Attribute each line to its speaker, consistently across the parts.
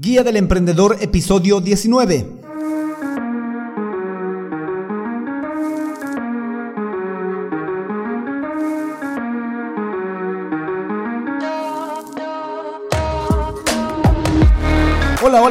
Speaker 1: Guía del Emprendedor, episodio 19.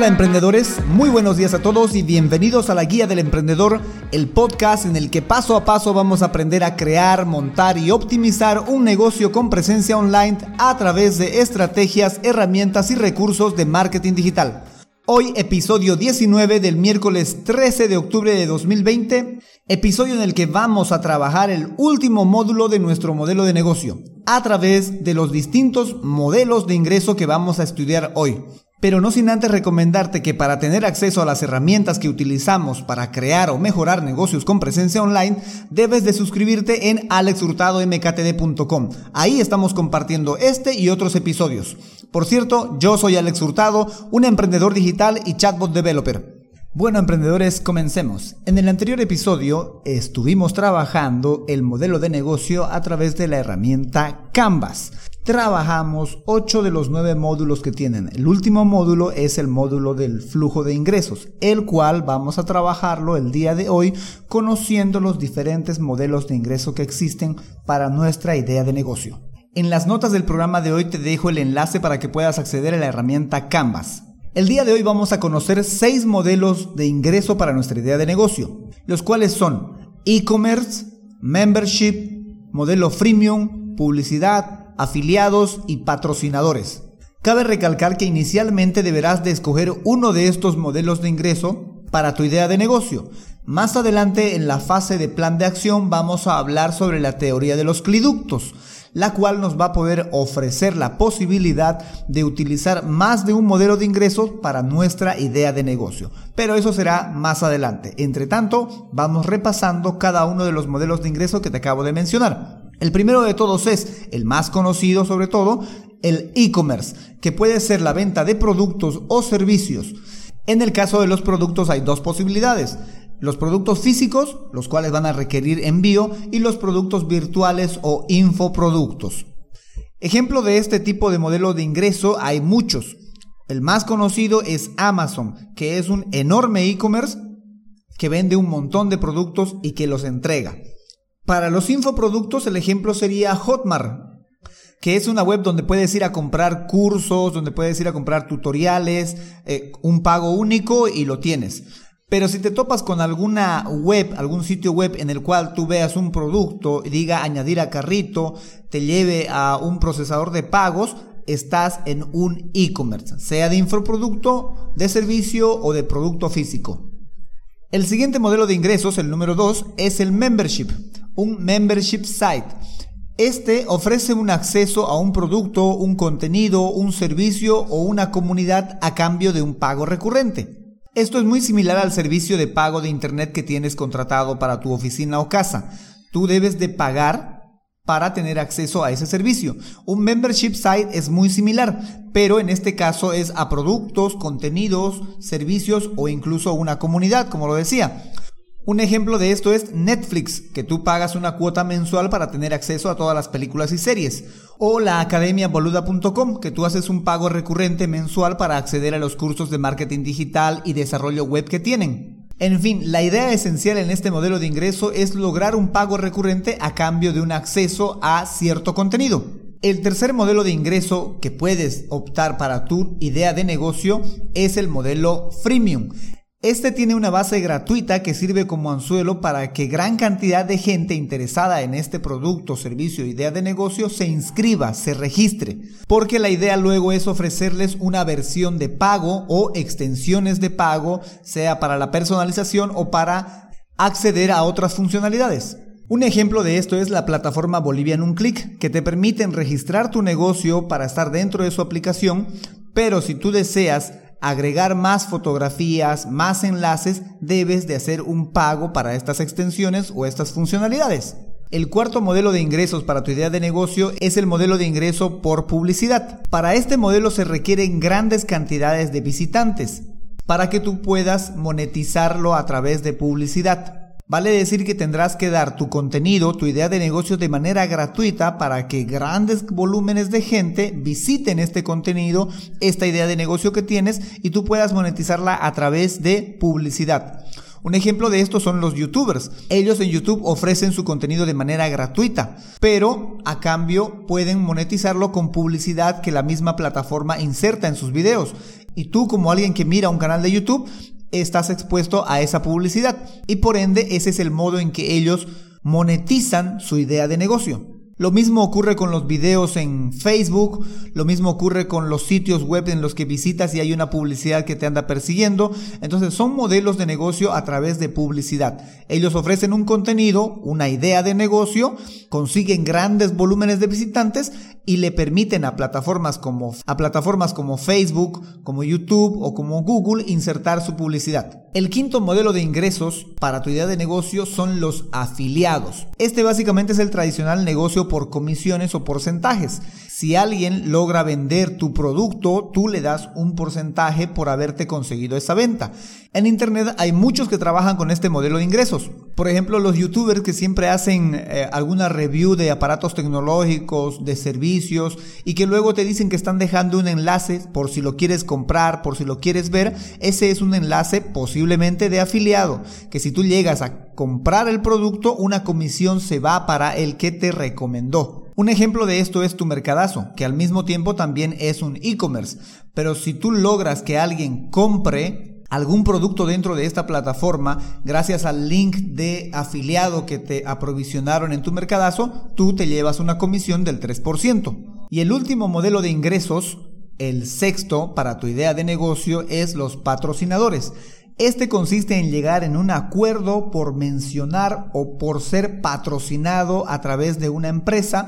Speaker 1: Hola, emprendedores, muy buenos días a todos y bienvenidos a la Guía del Emprendedor, el podcast en el que paso a paso vamos a aprender a crear, montar y optimizar un negocio con presencia online a través de estrategias, herramientas y recursos de marketing digital. Hoy episodio 19 del miércoles 13 de octubre de 2020, episodio en el que vamos a trabajar el último módulo de nuestro modelo de negocio a través de los distintos modelos de ingreso que vamos a estudiar hoy. Pero no sin antes recomendarte que para tener acceso a las herramientas que utilizamos para crear o mejorar negocios con presencia online, debes de suscribirte en alexhurtadomktd.com. Ahí estamos compartiendo este y otros episodios. Por cierto, yo soy Alex Hurtado, un emprendedor digital y chatbot developer. Bueno, emprendedores, comencemos. En el anterior episodio estuvimos trabajando el modelo de negocio a través de la herramienta Canvas trabajamos 8 de los 9 módulos que tienen. El último módulo es el módulo del flujo de ingresos, el cual vamos a trabajarlo el día de hoy conociendo los diferentes modelos de ingreso que existen para nuestra idea de negocio. En las notas del programa de hoy te dejo el enlace para que puedas acceder a la herramienta Canvas. El día de hoy vamos a conocer 6 modelos de ingreso para nuestra idea de negocio, los cuales son e-commerce, membership, modelo freemium, publicidad, afiliados y patrocinadores. Cabe recalcar que inicialmente deberás de escoger uno de estos modelos de ingreso para tu idea de negocio. Más adelante en la fase de plan de acción vamos a hablar sobre la teoría de los cliductos, la cual nos va a poder ofrecer la posibilidad de utilizar más de un modelo de ingreso para nuestra idea de negocio. Pero eso será más adelante. Entre tanto, vamos repasando cada uno de los modelos de ingreso que te acabo de mencionar. El primero de todos es, el más conocido sobre todo, el e-commerce, que puede ser la venta de productos o servicios. En el caso de los productos hay dos posibilidades. Los productos físicos, los cuales van a requerir envío, y los productos virtuales o infoproductos. Ejemplo de este tipo de modelo de ingreso hay muchos. El más conocido es Amazon, que es un enorme e-commerce que vende un montón de productos y que los entrega. Para los infoproductos el ejemplo sería Hotmart, que es una web donde puedes ir a comprar cursos, donde puedes ir a comprar tutoriales, eh, un pago único y lo tienes. Pero si te topas con alguna web, algún sitio web en el cual tú veas un producto y diga añadir a carrito, te lleve a un procesador de pagos, estás en un e-commerce, sea de infoproducto, de servicio o de producto físico. El siguiente modelo de ingresos, el número 2, es el membership un membership site. Este ofrece un acceso a un producto, un contenido, un servicio o una comunidad a cambio de un pago recurrente. Esto es muy similar al servicio de pago de Internet que tienes contratado para tu oficina o casa. Tú debes de pagar para tener acceso a ese servicio. Un membership site es muy similar, pero en este caso es a productos, contenidos, servicios o incluso una comunidad, como lo decía. Un ejemplo de esto es Netflix, que tú pagas una cuota mensual para tener acceso a todas las películas y series. O la academiaboluda.com, que tú haces un pago recurrente mensual para acceder a los cursos de marketing digital y desarrollo web que tienen. En fin, la idea esencial en este modelo de ingreso es lograr un pago recurrente a cambio de un acceso a cierto contenido. El tercer modelo de ingreso que puedes optar para tu idea de negocio es el modelo freemium. Este tiene una base gratuita que sirve como anzuelo para que gran cantidad de gente interesada en este producto, servicio, idea de negocio se inscriba, se registre, porque la idea luego es ofrecerles una versión de pago o extensiones de pago, sea para la personalización o para acceder a otras funcionalidades. Un ejemplo de esto es la plataforma Bolivian Un Click, que te permiten registrar tu negocio para estar dentro de su aplicación, pero si tú deseas agregar más fotografías, más enlaces, debes de hacer un pago para estas extensiones o estas funcionalidades. El cuarto modelo de ingresos para tu idea de negocio es el modelo de ingreso por publicidad. Para este modelo se requieren grandes cantidades de visitantes para que tú puedas monetizarlo a través de publicidad. Vale decir que tendrás que dar tu contenido, tu idea de negocio de manera gratuita para que grandes volúmenes de gente visiten este contenido, esta idea de negocio que tienes y tú puedas monetizarla a través de publicidad. Un ejemplo de esto son los youtubers. Ellos en YouTube ofrecen su contenido de manera gratuita, pero a cambio pueden monetizarlo con publicidad que la misma plataforma inserta en sus videos. Y tú como alguien que mira un canal de YouTube, estás expuesto a esa publicidad. Y por ende ese es el modo en que ellos monetizan su idea de negocio. Lo mismo ocurre con los videos en Facebook, lo mismo ocurre con los sitios web en los que visitas y hay una publicidad que te anda persiguiendo. Entonces son modelos de negocio a través de publicidad. Ellos ofrecen un contenido, una idea de negocio, consiguen grandes volúmenes de visitantes y le permiten a plataformas como a plataformas como Facebook, como YouTube o como Google insertar su publicidad. El quinto modelo de ingresos para tu idea de negocio son los afiliados. Este básicamente es el tradicional negocio por comisiones o porcentajes. Si alguien logra vender tu producto, tú le das un porcentaje por haberte conseguido esa venta. En Internet hay muchos que trabajan con este modelo de ingresos. Por ejemplo, los youtubers que siempre hacen eh, alguna review de aparatos tecnológicos, de servicios, y que luego te dicen que están dejando un enlace por si lo quieres comprar, por si lo quieres ver, ese es un enlace posiblemente de afiliado, que si tú llegas a comprar el producto, una comisión se va para el que te recomendó. Un ejemplo de esto es tu mercadazo, que al mismo tiempo también es un e-commerce. Pero si tú logras que alguien compre algún producto dentro de esta plataforma, gracias al link de afiliado que te aprovisionaron en tu mercadazo, tú te llevas una comisión del 3%. Y el último modelo de ingresos, el sexto para tu idea de negocio, es los patrocinadores. Este consiste en llegar en un acuerdo por mencionar o por ser patrocinado a través de una empresa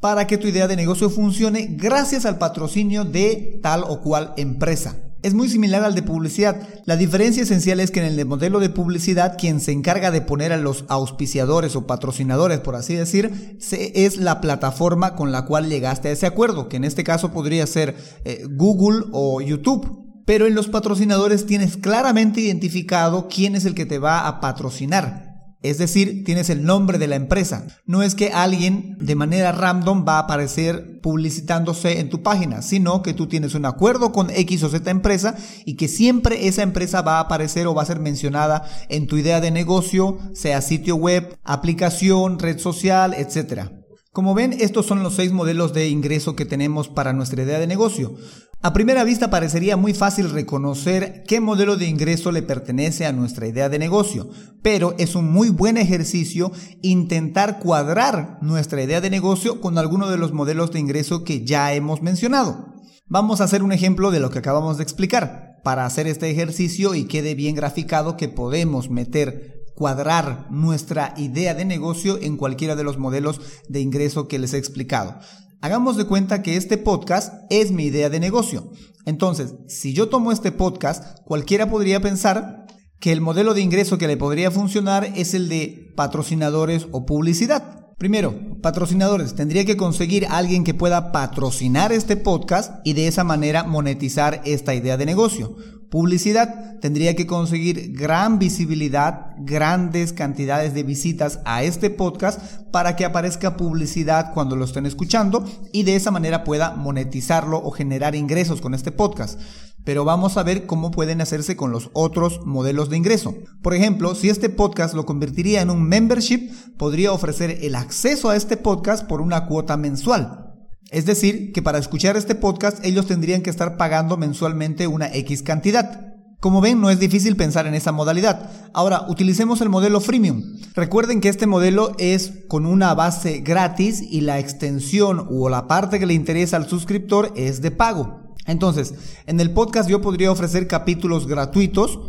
Speaker 1: para que tu idea de negocio funcione gracias al patrocinio de tal o cual empresa. Es muy similar al de publicidad. La diferencia esencial es que en el modelo de publicidad quien se encarga de poner a los auspiciadores o patrocinadores, por así decir, es la plataforma con la cual llegaste a ese acuerdo, que en este caso podría ser eh, Google o YouTube pero en los patrocinadores tienes claramente identificado quién es el que te va a patrocinar. Es decir, tienes el nombre de la empresa. No es que alguien de manera random va a aparecer publicitándose en tu página, sino que tú tienes un acuerdo con X o Z empresa y que siempre esa empresa va a aparecer o va a ser mencionada en tu idea de negocio, sea sitio web, aplicación, red social, etc. Como ven, estos son los seis modelos de ingreso que tenemos para nuestra idea de negocio. A primera vista parecería muy fácil reconocer qué modelo de ingreso le pertenece a nuestra idea de negocio, pero es un muy buen ejercicio intentar cuadrar nuestra idea de negocio con alguno de los modelos de ingreso que ya hemos mencionado. Vamos a hacer un ejemplo de lo que acabamos de explicar para hacer este ejercicio y quede bien graficado que podemos meter cuadrar nuestra idea de negocio en cualquiera de los modelos de ingreso que les he explicado. Hagamos de cuenta que este podcast es mi idea de negocio. Entonces, si yo tomo este podcast, cualquiera podría pensar que el modelo de ingreso que le podría funcionar es el de patrocinadores o publicidad. Primero, patrocinadores. Tendría que conseguir alguien que pueda patrocinar este podcast y de esa manera monetizar esta idea de negocio. Publicidad. Tendría que conseguir gran visibilidad, grandes cantidades de visitas a este podcast para que aparezca publicidad cuando lo estén escuchando y de esa manera pueda monetizarlo o generar ingresos con este podcast pero vamos a ver cómo pueden hacerse con los otros modelos de ingreso. Por ejemplo, si este podcast lo convertiría en un membership, podría ofrecer el acceso a este podcast por una cuota mensual. Es decir, que para escuchar este podcast ellos tendrían que estar pagando mensualmente una X cantidad. Como ven, no es difícil pensar en esa modalidad. Ahora, utilicemos el modelo freemium. Recuerden que este modelo es con una base gratis y la extensión o la parte que le interesa al suscriptor es de pago. Entonces, en el podcast yo podría ofrecer capítulos gratuitos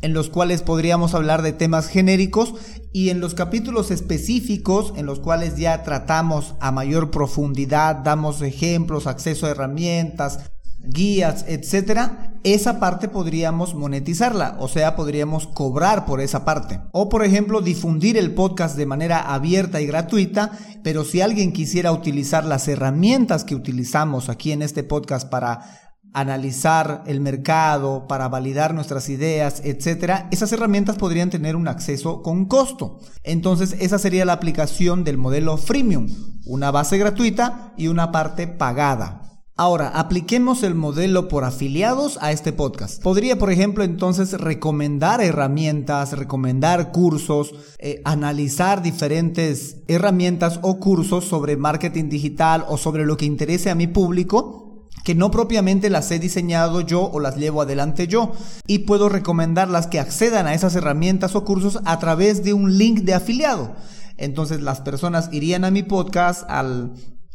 Speaker 1: en los cuales podríamos hablar de temas genéricos y en los capítulos específicos en los cuales ya tratamos a mayor profundidad, damos ejemplos, acceso a herramientas, guías, etcétera, esa parte podríamos monetizarla, o sea, podríamos cobrar por esa parte. O por ejemplo, difundir el podcast de manera abierta y gratuita, pero si alguien quisiera utilizar las herramientas que utilizamos aquí en este podcast para analizar el mercado, para validar nuestras ideas, etcétera, esas herramientas podrían tener un acceso con costo. Entonces, esa sería la aplicación del modelo freemium, una base gratuita y una parte pagada. Ahora, apliquemos el modelo por afiliados a este podcast. Podría, por ejemplo, entonces recomendar herramientas, recomendar cursos, eh, analizar diferentes herramientas o cursos sobre marketing digital o sobre lo que interese a mi público que no propiamente las he diseñado yo o las llevo adelante yo y puedo recomendarlas que accedan a esas herramientas o cursos a través de un link de afiliado. Entonces las personas irían a mi podcast, al,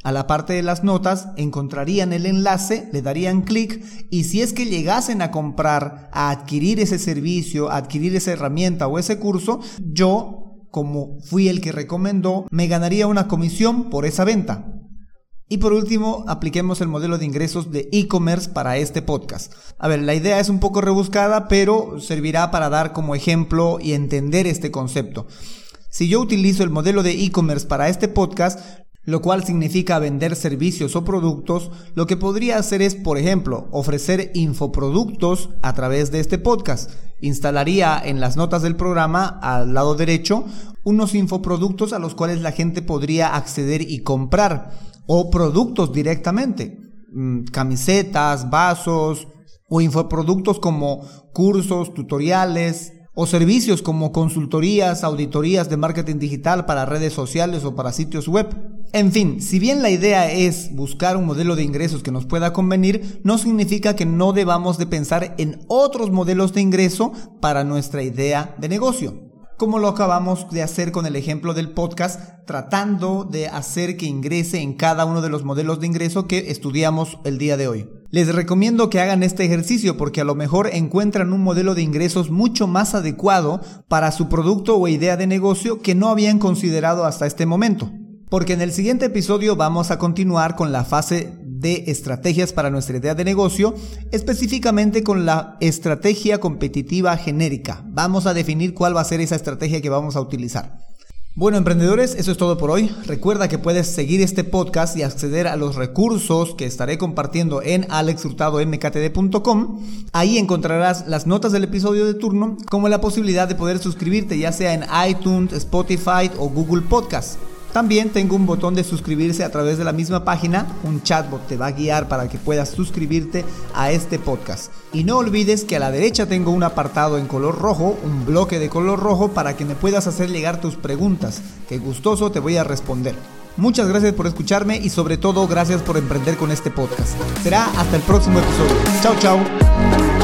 Speaker 1: a la parte de las notas, encontrarían el enlace, le darían clic y si es que llegasen a comprar, a adquirir ese servicio, a adquirir esa herramienta o ese curso, yo, como fui el que recomendó, me ganaría una comisión por esa venta. Y por último, apliquemos el modelo de ingresos de e-commerce para este podcast. A ver, la idea es un poco rebuscada, pero servirá para dar como ejemplo y entender este concepto. Si yo utilizo el modelo de e-commerce para este podcast, lo cual significa vender servicios o productos, lo que podría hacer es, por ejemplo, ofrecer infoproductos a través de este podcast. Instalaría en las notas del programa, al lado derecho, unos infoproductos a los cuales la gente podría acceder y comprar o productos directamente, mm, camisetas, vasos o infoproductos como cursos, tutoriales o servicios como consultorías, auditorías de marketing digital para redes sociales o para sitios web. En fin, si bien la idea es buscar un modelo de ingresos que nos pueda convenir, no significa que no debamos de pensar en otros modelos de ingreso para nuestra idea de negocio como lo acabamos de hacer con el ejemplo del podcast, tratando de hacer que ingrese en cada uno de los modelos de ingreso que estudiamos el día de hoy. Les recomiendo que hagan este ejercicio porque a lo mejor encuentran un modelo de ingresos mucho más adecuado para su producto o idea de negocio que no habían considerado hasta este momento. Porque en el siguiente episodio vamos a continuar con la fase de estrategias para nuestra idea de negocio, específicamente con la estrategia competitiva genérica. Vamos a definir cuál va a ser esa estrategia que vamos a utilizar. Bueno, emprendedores, eso es todo por hoy. Recuerda que puedes seguir este podcast y acceder a los recursos que estaré compartiendo en alexhurtadomktd.com. Ahí encontrarás las notas del episodio de turno, como la posibilidad de poder suscribirte ya sea en iTunes, Spotify o Google Podcast. También tengo un botón de suscribirse a través de la misma página, un chatbot te va a guiar para que puedas suscribirte a este podcast. Y no olvides que a la derecha tengo un apartado en color rojo, un bloque de color rojo para que me puedas hacer llegar tus preguntas, que gustoso te voy a responder. Muchas gracias por escucharme y sobre todo gracias por emprender con este podcast. Será hasta el próximo episodio. Chao, chao.